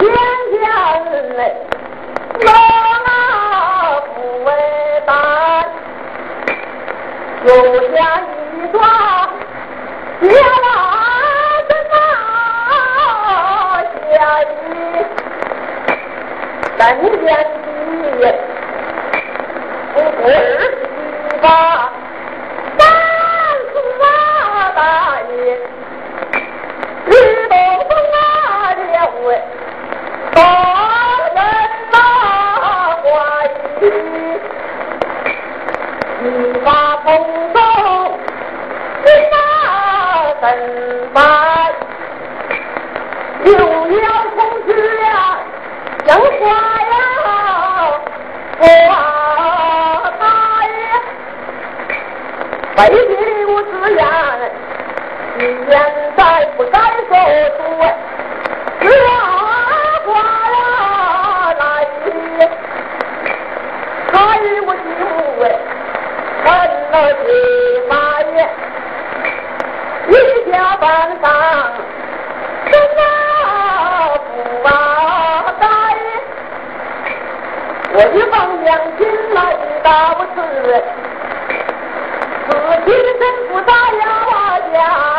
天下人嘞，哪哪不为难，有下一桩别来的那下雨，三天地不回家。红灯一打灯慢，有要控制了花呀，花台，美丽的乌石岩，你现在不该。我方放亲来打不死，死心真不大呀，我家。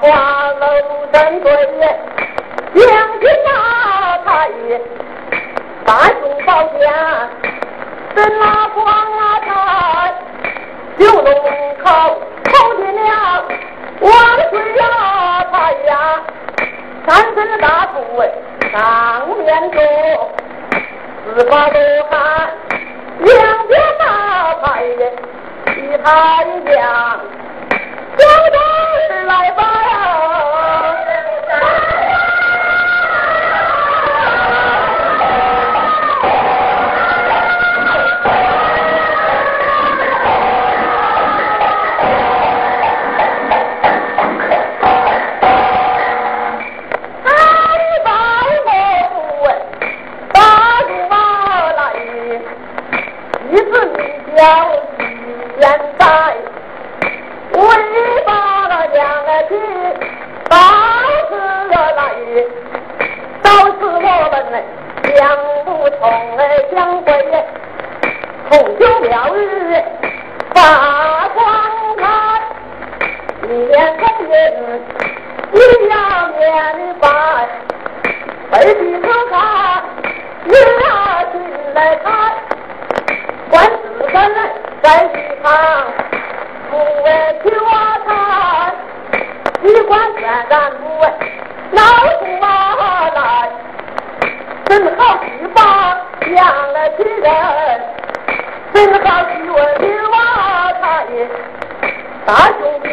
花楼灯贵两边打开大树高架真拉光啊他九龙口口筋了万孙呀啊他呀三身大土哎上面坐十八罗汉两边打开一盘浆将军来吧的大来，都是我们两不同哎，相会同修了日发光开，一面红颜一样面白，背地看看一心来看，观世恩在一旁，不为求他。你管天然路，脑不麻，真好去把养了几人，真好去问你娃他大兄弟，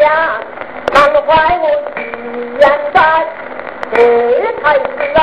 难怀我心愿在，哎，才是啊！